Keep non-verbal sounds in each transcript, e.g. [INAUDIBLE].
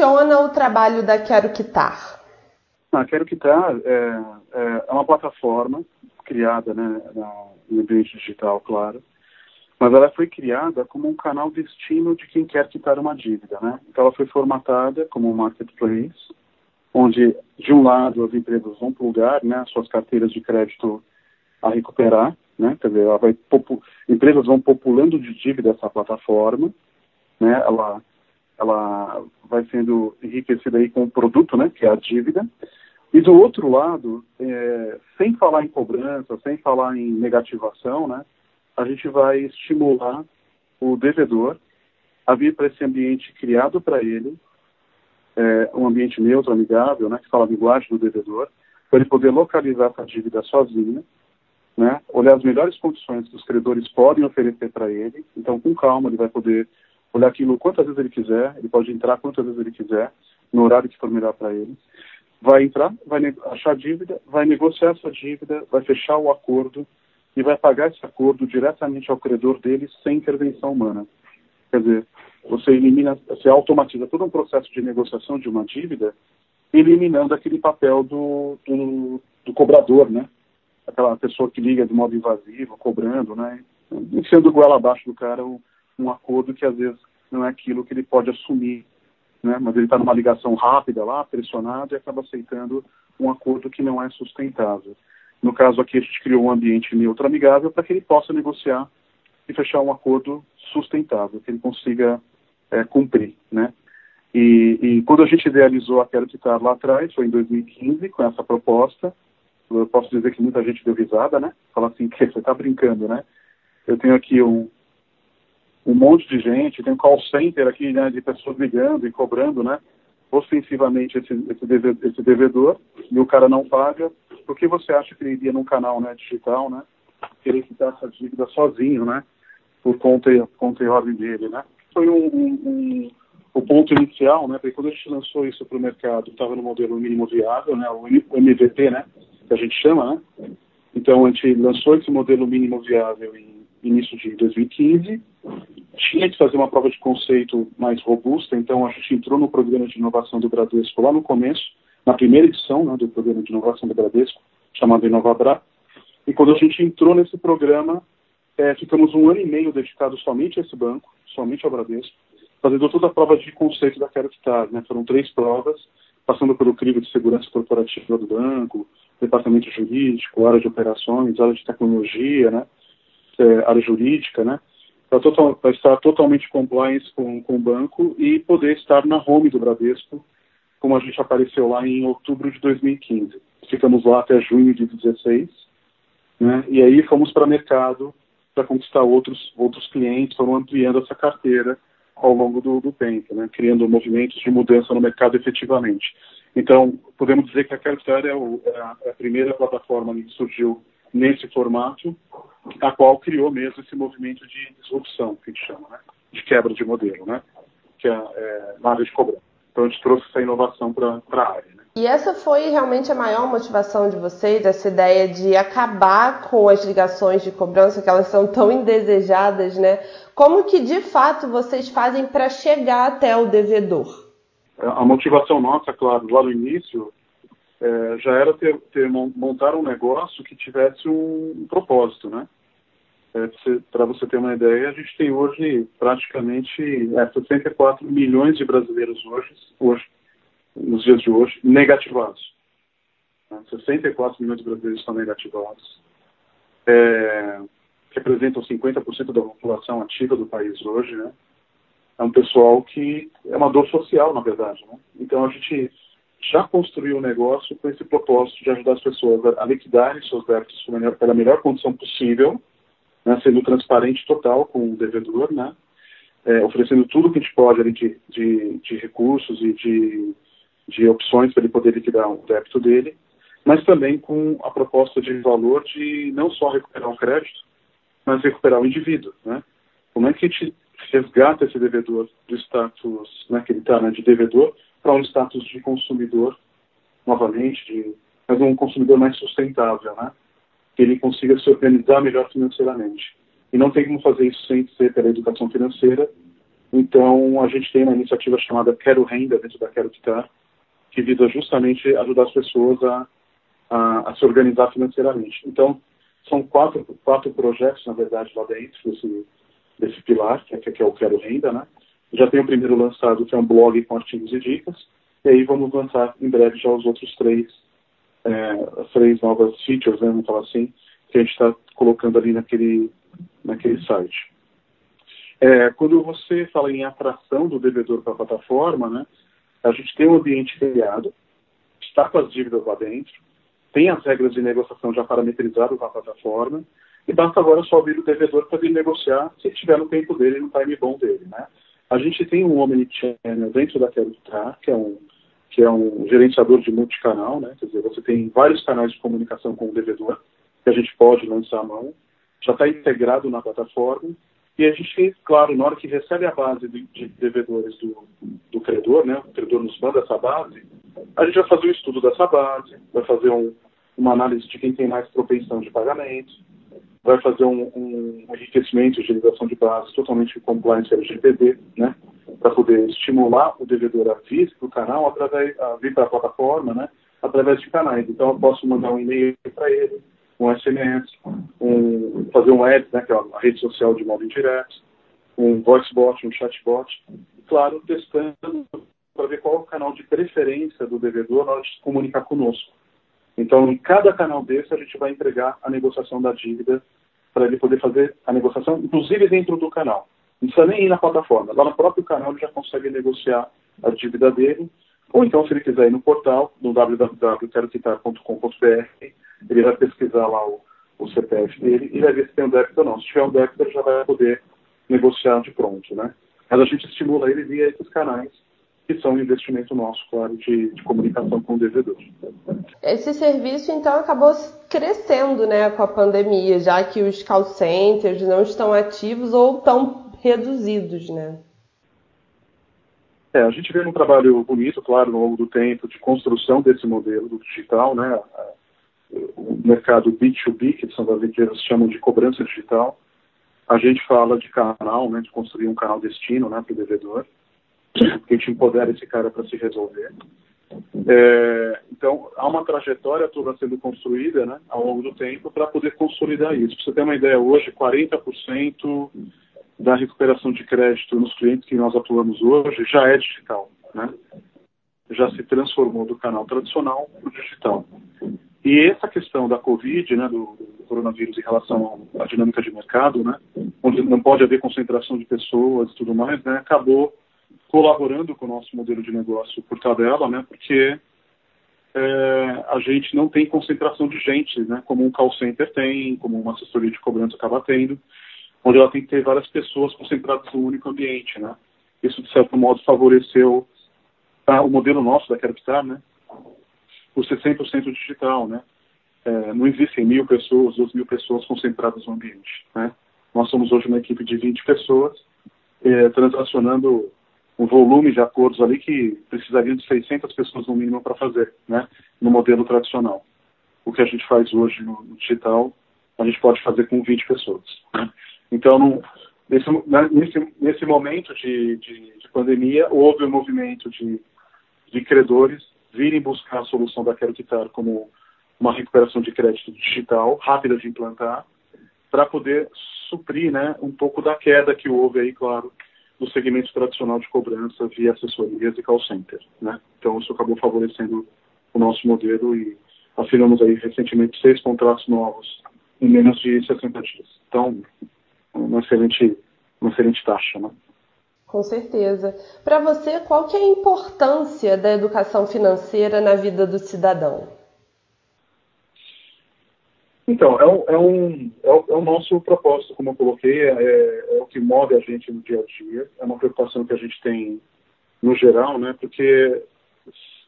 funciona o trabalho da Quero Quitar? A Quero Quitar é, é, é uma plataforma criada né, no ambiente digital, claro, mas ela foi criada como um canal destino de quem quer quitar uma dívida, né? Então ela foi formatada como um marketplace, onde de um lado as empresas vão plugar, né, suas carteiras de crédito a recuperar, né? Quer dizer, vai empresas vão populando de dívida essa plataforma, né? Ela ela vai sendo enriquecida aí com o produto, né? Que é a dívida. E do outro lado, é, sem falar em cobrança, sem falar em negativação, né? A gente vai estimular o devedor a vir para esse ambiente criado para ele, é, um ambiente neutro, amigável, né? Que fala a linguagem do devedor, para ele poder localizar essa dívida sozinho, né? olhar as melhores condições que os credores podem oferecer para ele. Então, com calma, ele vai poder olhar aquilo quantas vezes ele quiser, ele pode entrar quantas vezes ele quiser, no horário que for melhor para ele. Vai entrar, vai achar dívida, vai negociar essa dívida, vai fechar o acordo e vai pagar esse acordo diretamente ao credor dele sem intervenção humana. Quer dizer, você elimina, você automatiza todo um processo de negociação de uma dívida, eliminando aquele papel do, do, do cobrador, né? aquela pessoa que liga de modo invasivo, cobrando, né? Enfiando goela abaixo do cara um, um acordo que às vezes não é aquilo que ele pode assumir, né? Mas ele está numa ligação rápida lá, pressionado, e acaba aceitando um acordo que não é sustentável. No caso aqui, a gente criou um ambiente neutro amigável para que ele possa negociar e fechar um acordo sustentável, que ele consiga é, cumprir, né? E, e, quando a gente idealizou a Quero Quitar lá atrás, foi em 2015, com essa proposta, eu posso dizer que muita gente deu risada, né? Fala assim, que você está brincando, né? Eu tenho aqui um, um monte de gente, tem um call center aqui, né, de pessoas ligando e cobrando, né? Ostensivamente esse, esse, devedor, esse devedor, e o cara não paga. Por que você acha que ele iria num canal né, digital, né? Querer quitar essa dívida sozinho, né? Por conta, conta e ordem dele, né? Foi um, um, um o ponto inicial, né? Porque quando a gente lançou isso para o mercado, estava no modelo mínimo viável, né? O MVP, né? que a gente chama, né? Então, a gente lançou esse modelo mínimo viável em início de 2015. Tinha que fazer uma prova de conceito mais robusta, então a gente entrou no programa de inovação do Bradesco lá no começo, na primeira edição né, do programa de inovação do Bradesco, chamado Inovabra. E quando a gente entrou nesse programa, é, ficamos um ano e meio dedicados somente a esse banco, somente ao Bradesco, fazendo toda a prova de conceito da Quero Né? Foram três provas, passando pelo crivo de segurança corporativa do banco, departamento jurídico, área de operações, área de tecnologia, né, é, área jurídica, né, para estar totalmente compliance com, com o banco e poder estar na home do Bradesco, como a gente apareceu lá em outubro de 2015. Ficamos lá até junho de 2016, né, e aí fomos para mercado para conquistar outros, outros clientes, foram ampliando essa carteira ao longo do, do tempo, né, criando movimentos de mudança no mercado efetivamente. Então, podemos dizer que é, é, a, é a primeira plataforma que surgiu nesse formato, a qual criou mesmo esse movimento de disrupção, que a gente chama, né? de quebra de modelo, né? que é, é na área de cobrança. Então, a gente trouxe essa inovação para a área. Né? E essa foi realmente a maior motivação de vocês, essa ideia de acabar com as ligações de cobrança, que elas são tão indesejadas, né? Como que, de fato, vocês fazem para chegar até o devedor? a motivação nossa, claro, lá no início, é, já era ter, ter, montar um negócio que tivesse um, propósito, né? É, Para você ter uma ideia, a gente tem hoje praticamente é, 64 milhões de brasileiros hoje, hoje, nos dias de hoje, negativados. Né? 64 milhões de brasileiros estão negativados. É, representam 50% da população ativa do país hoje, né? é um pessoal que é uma dor social, na verdade. Né? Então a gente já construiu o um negócio com esse propósito de ajudar as pessoas a liquidarem seus débitos pela melhor condição possível, né, sendo transparente total com o devedor, né, é, oferecendo tudo que a gente pode ali de, de, de recursos e de, de opções para ele poder liquidar o débito dele, mas também com a proposta de valor de não só recuperar o crédito, mas recuperar o indivíduo. Né? Como é que a gente resgata esse devedor do status né, que ele está né, de devedor para um status de consumidor, novamente, de, mas um consumidor mais sustentável, né? que ele consiga se organizar melhor financeiramente. E não tem como fazer isso sem ser pela educação financeira Então, a gente tem uma iniciativa chamada Quero Renda, dentro da Quero Quitar, que visa justamente ajudar as pessoas a, a, a, se organizar financeiramente. Então, são quatro, quatro projetos, na verdade, lá dentro desse, desse pilar, que é, que é o Quero Renda, né? Já tem o primeiro lançado, que é um blog com artigos e dicas, e aí vamos lançar em breve já os outros três, é, três novas features, né, vamos falar assim, que a gente está colocando ali naquele, naquele site. É, quando você fala em atração do devedor para a plataforma, né, a gente tem um ambiente criado, está com as dívidas lá dentro, tem as regras de negociação já parametrizadas na plataforma, e basta agora só ouvir o devedor para vir negociar se estiver no tempo dele, no time bom dele. Né? A gente tem um Omnichannel dentro da Querutar, que é um que é um gerenciador de multicanal, né? quer dizer, você tem vários canais de comunicação com o devedor, que a gente pode lançar à mão, já está integrado na plataforma, e a gente, claro, na hora que recebe a base de, de devedores do, do credor, né, o credor nos manda essa base, a gente vai fazer um estudo dessa base, vai fazer um, uma análise de quem tem mais propensão de pagamento, vai fazer um, um enriquecimento de ligação de base totalmente compliance LGPD, né, para poder estimular o devedor a vir para o canal, através, a vir para a plataforma, né, através de canais. Então, eu posso mandar um e-mail para ele, um SMS, um, fazer um ad, né, que é a rede social de modo indireto, um voicebot, um chatbot, e, claro, testando para ver qual é o canal de preferência do devedor na hora de se comunicar conosco. Então, em cada canal desse, a gente vai entregar a negociação da dívida para ele poder fazer a negociação, inclusive dentro do canal. Não precisa nem ir na plataforma. Lá no próprio canal ele já consegue negociar a dívida dele. Ou então, se ele quiser ir no portal, no www.queroquitar.com.br, ele vai pesquisar lá o, o, CPF dele e vai ver se tem um débito ou não. Se tiver um débito, ele já vai poder negociar de pronto, né? Mas a gente estimula ele via esses canais que são um investimento nosso, claro, de, de, comunicação com o devedor. Esse serviço, então, acabou crescendo né, com a pandemia, já que os call centers não estão ativos ou estão reduzidos, né? É, a gente vê um trabalho bonito, claro, ao longo do tempo, de construção desse modelo do digital, né? O mercado B2B, que são as empresas chamam de cobrança digital. A gente fala de canal, né? De construir um canal destino, né? Para o devedor que a gente empodera esse cara para se resolver. É, então, há uma trajetória toda sendo construída né, ao longo do tempo para poder consolidar isso. Para você ter uma ideia, hoje, 40% da recuperação de crédito nos clientes que nós atuamos hoje já é digital. Né? Já se transformou do canal tradicional para o digital. E essa questão da Covid, né, do, do, coronavírus em relação à dinâmica de mercado, né, onde não pode haver concentração de pessoas e tudo mais, né, acabou colaborando com o nosso modelo de negócio por tabela, né, porque é, a gente não tem concentração de gente, né, como um call center tem, como uma assessoria de cobrança acaba tendo, onde ela tem que ter várias pessoas concentradas num único ambiente, né. Isso, de certo modo, favoreceu tá, o modelo nosso da Capital, né, ser 100% digital, né. É, não existem mil pessoas, duas mil pessoas concentradas no ambiente, né. Nós somos hoje uma equipe de 20 pessoas, é, transacionando um volume de acordos ali que precisariam de 600 pessoas no mínimo para fazer, né, no modelo tradicional. O que a gente faz hoje no, no digital, a gente pode fazer com 20 pessoas. Né? Então, no, nesse, né, nesse, nesse momento de, de, de, pandemia, houve um movimento de, de credores virem buscar a solução da Quero como uma recuperação de crédito digital, rápida de implantar, para poder suprir né, um pouco da queda que houve aí, claro, do segmento tradicional de cobrança via assessorias e call center. Né? Então, isso acabou favorecendo o nosso modelo e assinamos aí recentemente seis contratos novos em menos de 60 dias. Então, uma excelente, uma excelente taxa. Né? Com certeza. Para você, qual que é a importância da educação financeira na vida do cidadão? Então, é, um, é, um, é, o, é o nosso propósito, como eu coloquei, é, é, o que move a gente no dia a dia, é uma preocupação que a gente tem no geral, né? Porque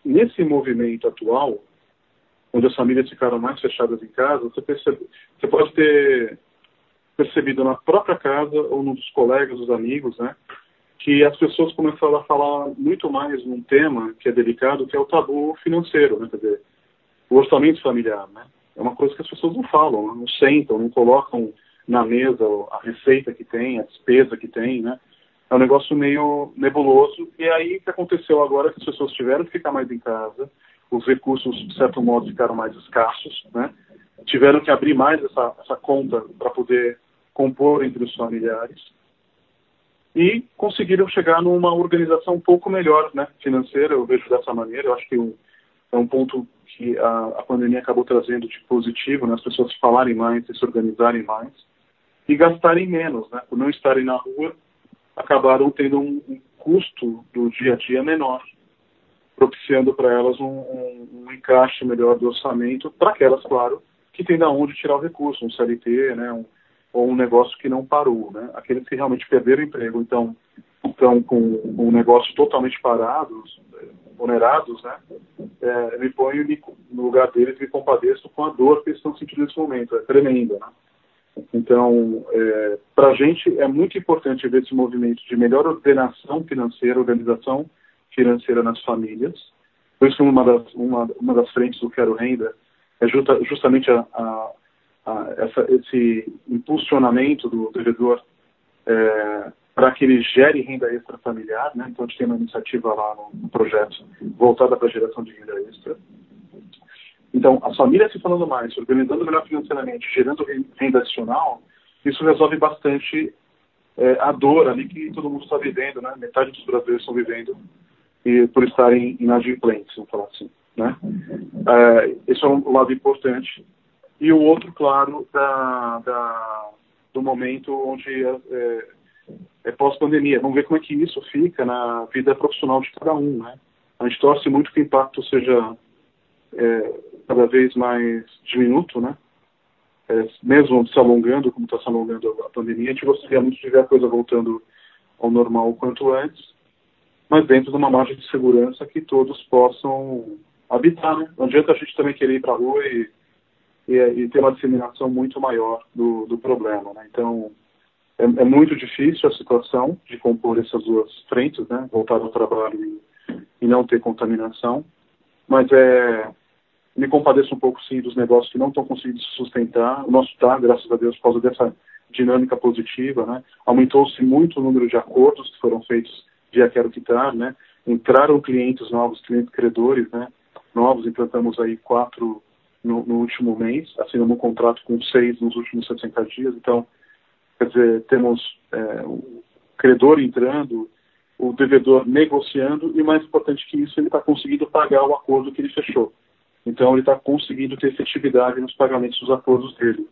nesse movimento atual, onde as famílias ficaram mais fechadas em casa, você, percebe, você pode ter percebido na própria casa ou nos colegas, os amigos, né? Que as pessoas começaram a falar muito mais num tema que é delicado, que é o tabu financeiro, né? Quer dizer, o orçamento familiar, né? É uma coisa que as pessoas não falam, né? não sentam, não colocam na mesa a receita que tem, a despesa que tem, né? é um negócio meio nebuloso. E aí o que aconteceu agora é que as pessoas tiveram que ficar mais em casa, os recursos, de certo modo, ficaram mais escassos, né? Tiveram que abrir mais essa, essa conta para poder compor entre os familiares e conseguiram chegar numa organização um pouco melhor, né, financeira, eu vejo dessa maneira, eu acho que um, é um ponto que a, a, pandemia acabou trazendo de positivo, né, as pessoas falarem mais, se organizarem mais e gastarem menos, né, por não estarem na rua, acabaram tendo um, um custo do dia a dia menor, propiciando para elas um, um, um, encaixe melhor do orçamento, para aquelas, claro, que tem da onde tirar o recurso, um CLT, né, um, ou um negócio que não parou, né? Aqueles que realmente perderam o emprego, então estão com um negócio totalmente parados, onerados, né? É, me ponho no lugar deles me compadeço com a dor que eles estão sentindo nesse momento, é tremenda, né? Então, é, para a gente é muito importante ver esse movimento de melhor ordenação financeira, organização financeira nas famílias. Por isso, uma das, uma, uma das frentes do Quero Renda é justa, justamente a, a essa, esse impulsionamento do devedor é, para que ele gere renda extra familiar, né? Então a gente tem uma iniciativa lá no, projeto voltada para a geração de renda extra. Então, as famílias se falando mais, organizando melhor financeiramente, gerando renda adicional, isso resolve bastante é, a dor ali que todo mundo está vivendo, né? Metade dos brasileiros estão vivendo e por estarem inadimplentes, vamos falar assim, né? É, esse é um lado importante e o outro, claro, da, da do momento onde é, é, pós-pandemia. Vamos ver como é que isso fica na vida profissional de cada um, né? A gente torce muito que o impacto seja é, cada vez mais diminuto, né? É, mesmo se alongando, como está se alongando a pandemia, a gente gostaria muito de ver a coisa voltando ao normal o quanto antes, mas dentro de uma margem de segurança que todos possam habitar, né? Não adianta a gente também querer ir para a rua e e, e ter uma disseminação muito maior do, do problema. Né? Então, é, é, muito difícil a situação de compor essas duas frentes, né? voltar ao trabalho e, e não ter contaminação, mas é, me compadeço um pouco, sim, dos negócios que não estão conseguindo se sustentar. O nosso está, graças a Deus, por causa dessa dinâmica positiva, né? Aumentou-se muito o número de acordos que foram feitos via Quero Quitar, né? Entraram clientes novos, clientes credores, né? Novos, implantamos aí quatro no, no, último mês, assinamos um contrato com seis nos últimos 60 dias. Então, quer dizer, temos é, o credor entrando, o devedor negociando e, mais importante que isso, ele está conseguindo pagar o acordo que ele fechou. Então, ele está conseguindo ter efetividade nos pagamentos dos acordos dele.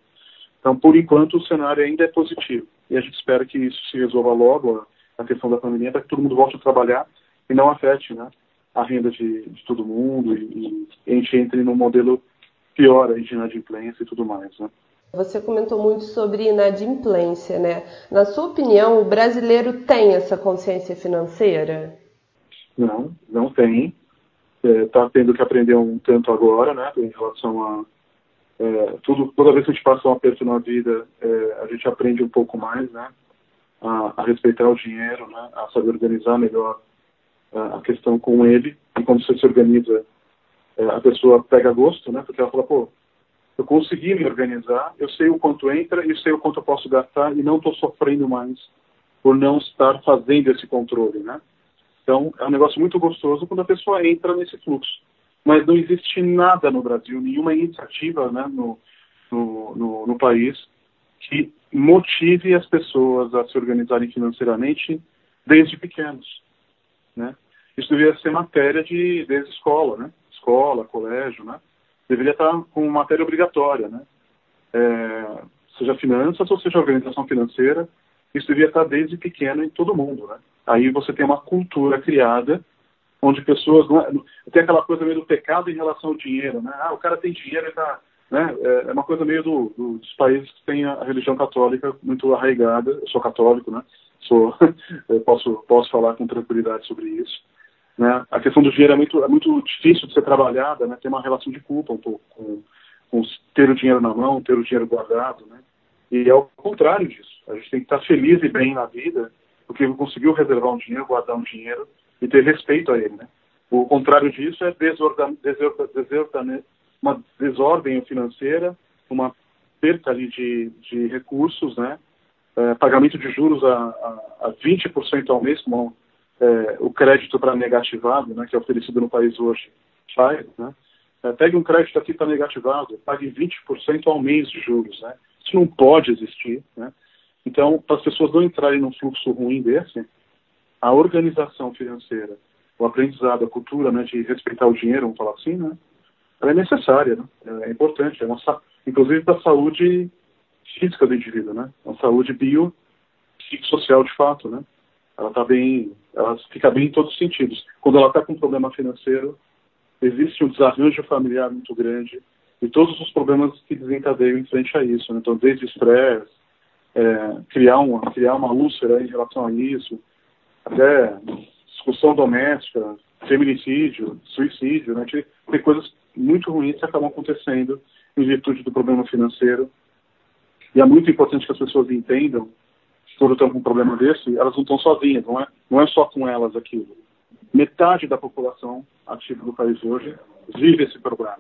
Então, por enquanto, o cenário ainda é positivo. E a gente espera que isso se resolva logo, a, questão da pandemia, para que todo mundo volte a trabalhar e não afete né, a renda de, de todo mundo e, e a gente entre num modelo piora de inadimplência e tudo mais, né? Você comentou muito sobre inadimplência, né? Na sua opinião, o brasileiro tem essa consciência financeira? Não, não tem. Está é, tendo que aprender um tanto agora, né? Em relação a é, tudo, toda vez que a gente passa um aperto na vida, é, a gente aprende um pouco mais, né? A, a, respeitar o dinheiro, né? A saber organizar melhor a, a questão com ele. E quando você se organiza é, a pessoa pega gosto, né? Porque ela fala, pô, eu consegui me organizar, eu sei o quanto entra e sei o quanto eu posso gastar e não estou sofrendo mais por não estar fazendo esse controle, né? Então, é um negócio muito gostoso quando a pessoa entra nesse fluxo. Mas não existe nada no Brasil, nenhuma iniciativa né, no, no, no, no país que motive as pessoas a se organizarem financeiramente desde pequenos, né? Isso deveria ser matéria de desde escola, né? escola, colégio, né? Deveria estar com matéria obrigatória, né? É, seja finanças ou seja organização financeira, isso deveria estar desde pequeno em todo mundo, né? Aí você tem uma cultura criada onde pessoas é, tem aquela coisa meio do pecado em relação ao dinheiro, né? Ah, o cara tem dinheiro e tá, né? É, é uma coisa meio do, do, dos países que tem a religião católica muito arraigada. Eu sou católico, né? Sou, [LAUGHS] posso posso falar com tranquilidade sobre isso. Né? A questão do dinheiro é muito, é muito difícil de ser trabalhada, né? tem uma relação de culpa um pouco com, com ter o dinheiro na mão, ter o dinheiro guardado. Né? E é o contrário disso. A gente tem que estar feliz e bem na vida porque conseguiu reservar um dinheiro, guardar um dinheiro e ter respeito a ele. Né? O contrário disso é desordem, desordem, uma desordem financeira, uma perda ali de, de recursos, né? é, pagamento de juros a, a, a 20% ao mês, como é, o crédito para negativado, né, que é oferecido no país hoje, faz. Né? É, pegue um crédito aqui para negativado, pague 20% ao mês de juros. Né? Isso não pode existir. Né? Então, para as pessoas não entrarem num fluxo ruim desse, a organização financeira, o aprendizado, a cultura né, de respeitar o dinheiro, vamos falar assim, né, ela é necessária, né? é importante, é uma, inclusive para a saúde física do indivíduo, né? Uma saúde bio, psicossocial de fato, né? Ela está bem, ela fica bem em todos os sentidos. Quando ela está com um problema financeiro, existe um desarranjo familiar muito grande e todos os problemas que desencadeiam em frente a isso. Né? Então, desde estresse, é, criar, uma, criar uma úlcera em relação a isso, até discussão doméstica, feminicídio, suicídio, né? Tem coisas muito ruins que acabam acontecendo em virtude do problema financeiro. E é muito importante que as pessoas entendam quando com um problema desse, elas não estão sozinhas, não é, não é só com elas aquilo. Metade da população ativa do país hoje vive esse problema.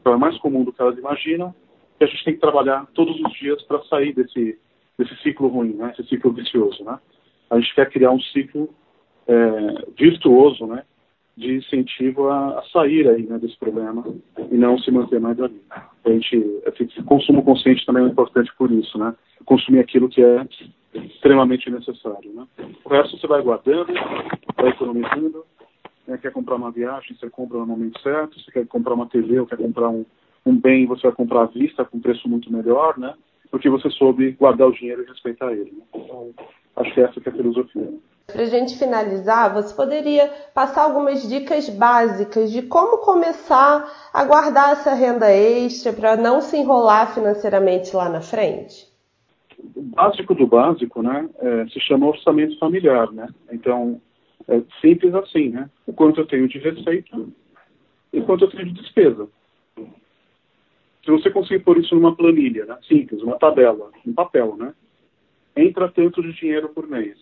Então é mais comum do que elas imaginam e a gente tem que trabalhar todos os dias para sair desse, desse ciclo ruim, né? esse ciclo vicioso. Né? A gente quer criar um ciclo é, virtuoso, né? de incentivo a, a sair aí, né, desse problema e não se manter mais ali. A gente, esse consumo consciente também é importante por isso, né? Consumir aquilo que é extremamente necessário, né? O resto você vai guardando, vai economizando, né? quer comprar uma viagem, você compra no momento certo, você quer comprar uma TV ou quer comprar um, um bem, você vai comprar à vista com preço muito melhor, né? Porque você soube guardar o dinheiro e respeitar ele. Né? Então, acho que essa que é a filosofia. Para a gente finalizar, você poderia passar algumas dicas básicas de como começar a guardar essa renda extra para não se enrolar financeiramente lá na frente? O básico do básico, né, é, se chama orçamento familiar, né? Então, é simples assim, né? O quanto eu tenho de receita e quanto eu tenho de despesa. Se você conseguir pôr isso numa planilha, né? simples, uma tabela, um papel, né? Entra tanto de dinheiro por mês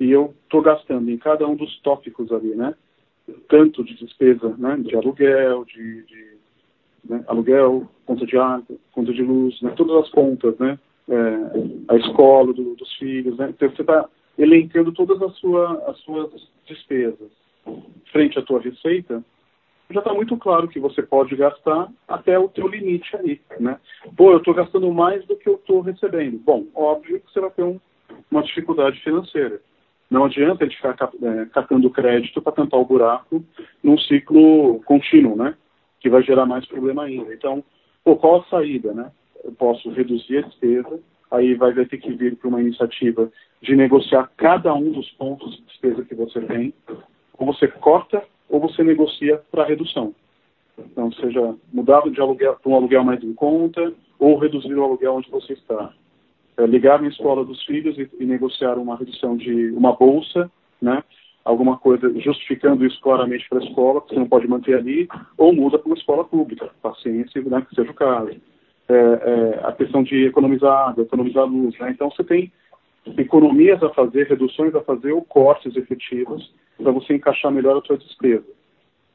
e eu estou gastando em cada um dos tópicos ali, né? Tanto de despesa, né? De aluguel, de, de né? aluguel, conta de água, conta de luz, né? Todas as contas, né? É, a escola do, dos filhos, né? Então você está elencando todas as, sua, as suas despesas frente à tua receita, já está muito claro que você pode gastar até o teu limite aí, né? Pô, eu estou gastando mais do que eu estou recebendo. Bom, óbvio que você vai ter um uma dificuldade financeira. Não adianta ele ficar é, catando crédito para tampar o buraco num ciclo contínuo, né? Que vai gerar mais problema ainda. Então, pô, qual a saída, né? Eu posso reduzir a despesa, aí vai, ter que vir para uma iniciativa de negociar cada um dos pontos de despesa que você tem, ou você corta ou você negocia para redução. Então, seja mudar de aluguel para um aluguel mais em conta ou reduzir o aluguel onde você está é, ligar na escola dos filhos e, e, negociar uma redução de uma bolsa, né? Alguma coisa justificando isso claramente para a escola, que você não pode manter ali, ou muda para uma escola pública, paciência, né, que seja o caso. É, é, a questão de economizar água, economizar luz, né? Então você tem economias a fazer, reduções a fazer ou cortes efetivos para você encaixar melhor a sua despesa.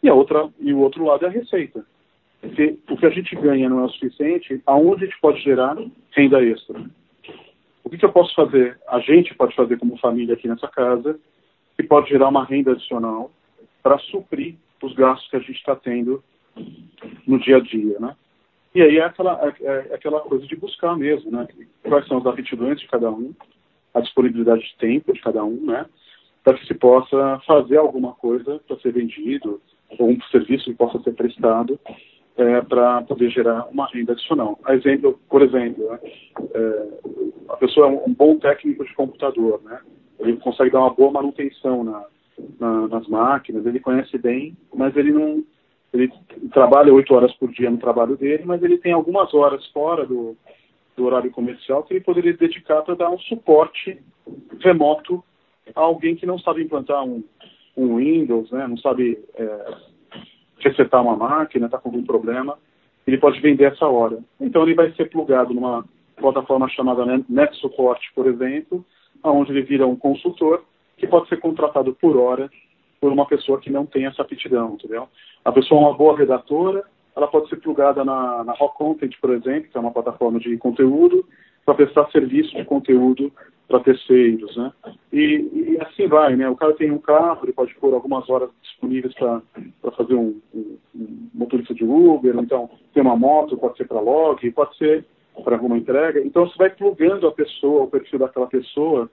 E a outra e o outro lado é a receita. Porque o que a gente ganha não é o suficiente, aonde a gente pode gerar renda extra? O que, que eu posso fazer? A gente pode fazer como família aqui nessa casa, que pode gerar uma renda adicional para suprir os gastos que a gente está tendo no dia a dia, né? E aí é aquela, é, é aquela coisa de buscar mesmo, né? Quais são as aptidões de cada um, a disponibilidade de tempo de cada um, né? Para que se possa fazer alguma coisa para ser vendido, ou um serviço que possa ser prestado é, para poder gerar uma renda adicional. A exemplo, por exemplo, né, é, a pessoa é um, bom técnico de computador, né? Ele consegue dar uma boa manutenção na, na, nas máquinas, ele conhece bem, mas ele não ele trabalha oito horas por dia no trabalho dele, mas ele tem algumas horas fora do, do horário comercial que ele poderia dedicar para dar um suporte remoto a alguém que não sabe implantar um, um Windows, né? Não sabe é, resetar uma máquina, está com algum problema, ele pode vender essa hora. Então ele vai ser plugado numa plataforma chamada NetSupport, por exemplo, onde ele vira um consultor que pode ser contratado por hora por uma pessoa que não tem essa aptidão, entendeu? A pessoa é uma boa redatora, ela pode ser plugada na, na Rock Content, por exemplo, que é uma plataforma de conteúdo, para prestar serviço de conteúdo para terceiros, né? E, e, assim vai, né? O cara tem um carro, ele pode pôr algumas horas disponíveis para fazer um, um, um, motorista de Uber, então tem uma moto, pode ser para log, pode ser para alguma entrega. Então você vai plugando a pessoa, o perfil daquela pessoa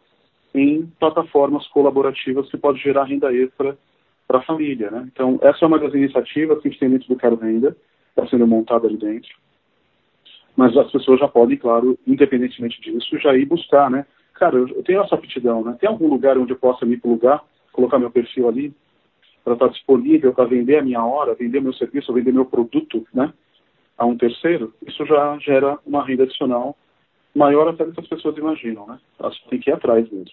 em plataformas colaborativas que pode gerar renda extra para a família, né? Então essa é uma das iniciativas que a gente tem dentro do Quero Renda, está sendo montada ali dentro. Mas as pessoas já podem, claro, independentemente disso, já ir buscar, né? cara, eu tenho essa aptidão, né? Tem algum lugar onde eu possa me plugar, colocar meu perfil ali, para estar disponível para vender a minha hora, vender meu serviço, vender meu produto, né? A um terceiro, isso já gera uma renda adicional maior até do que as pessoas imaginam, né? Elas têm que ir atrás mesmo.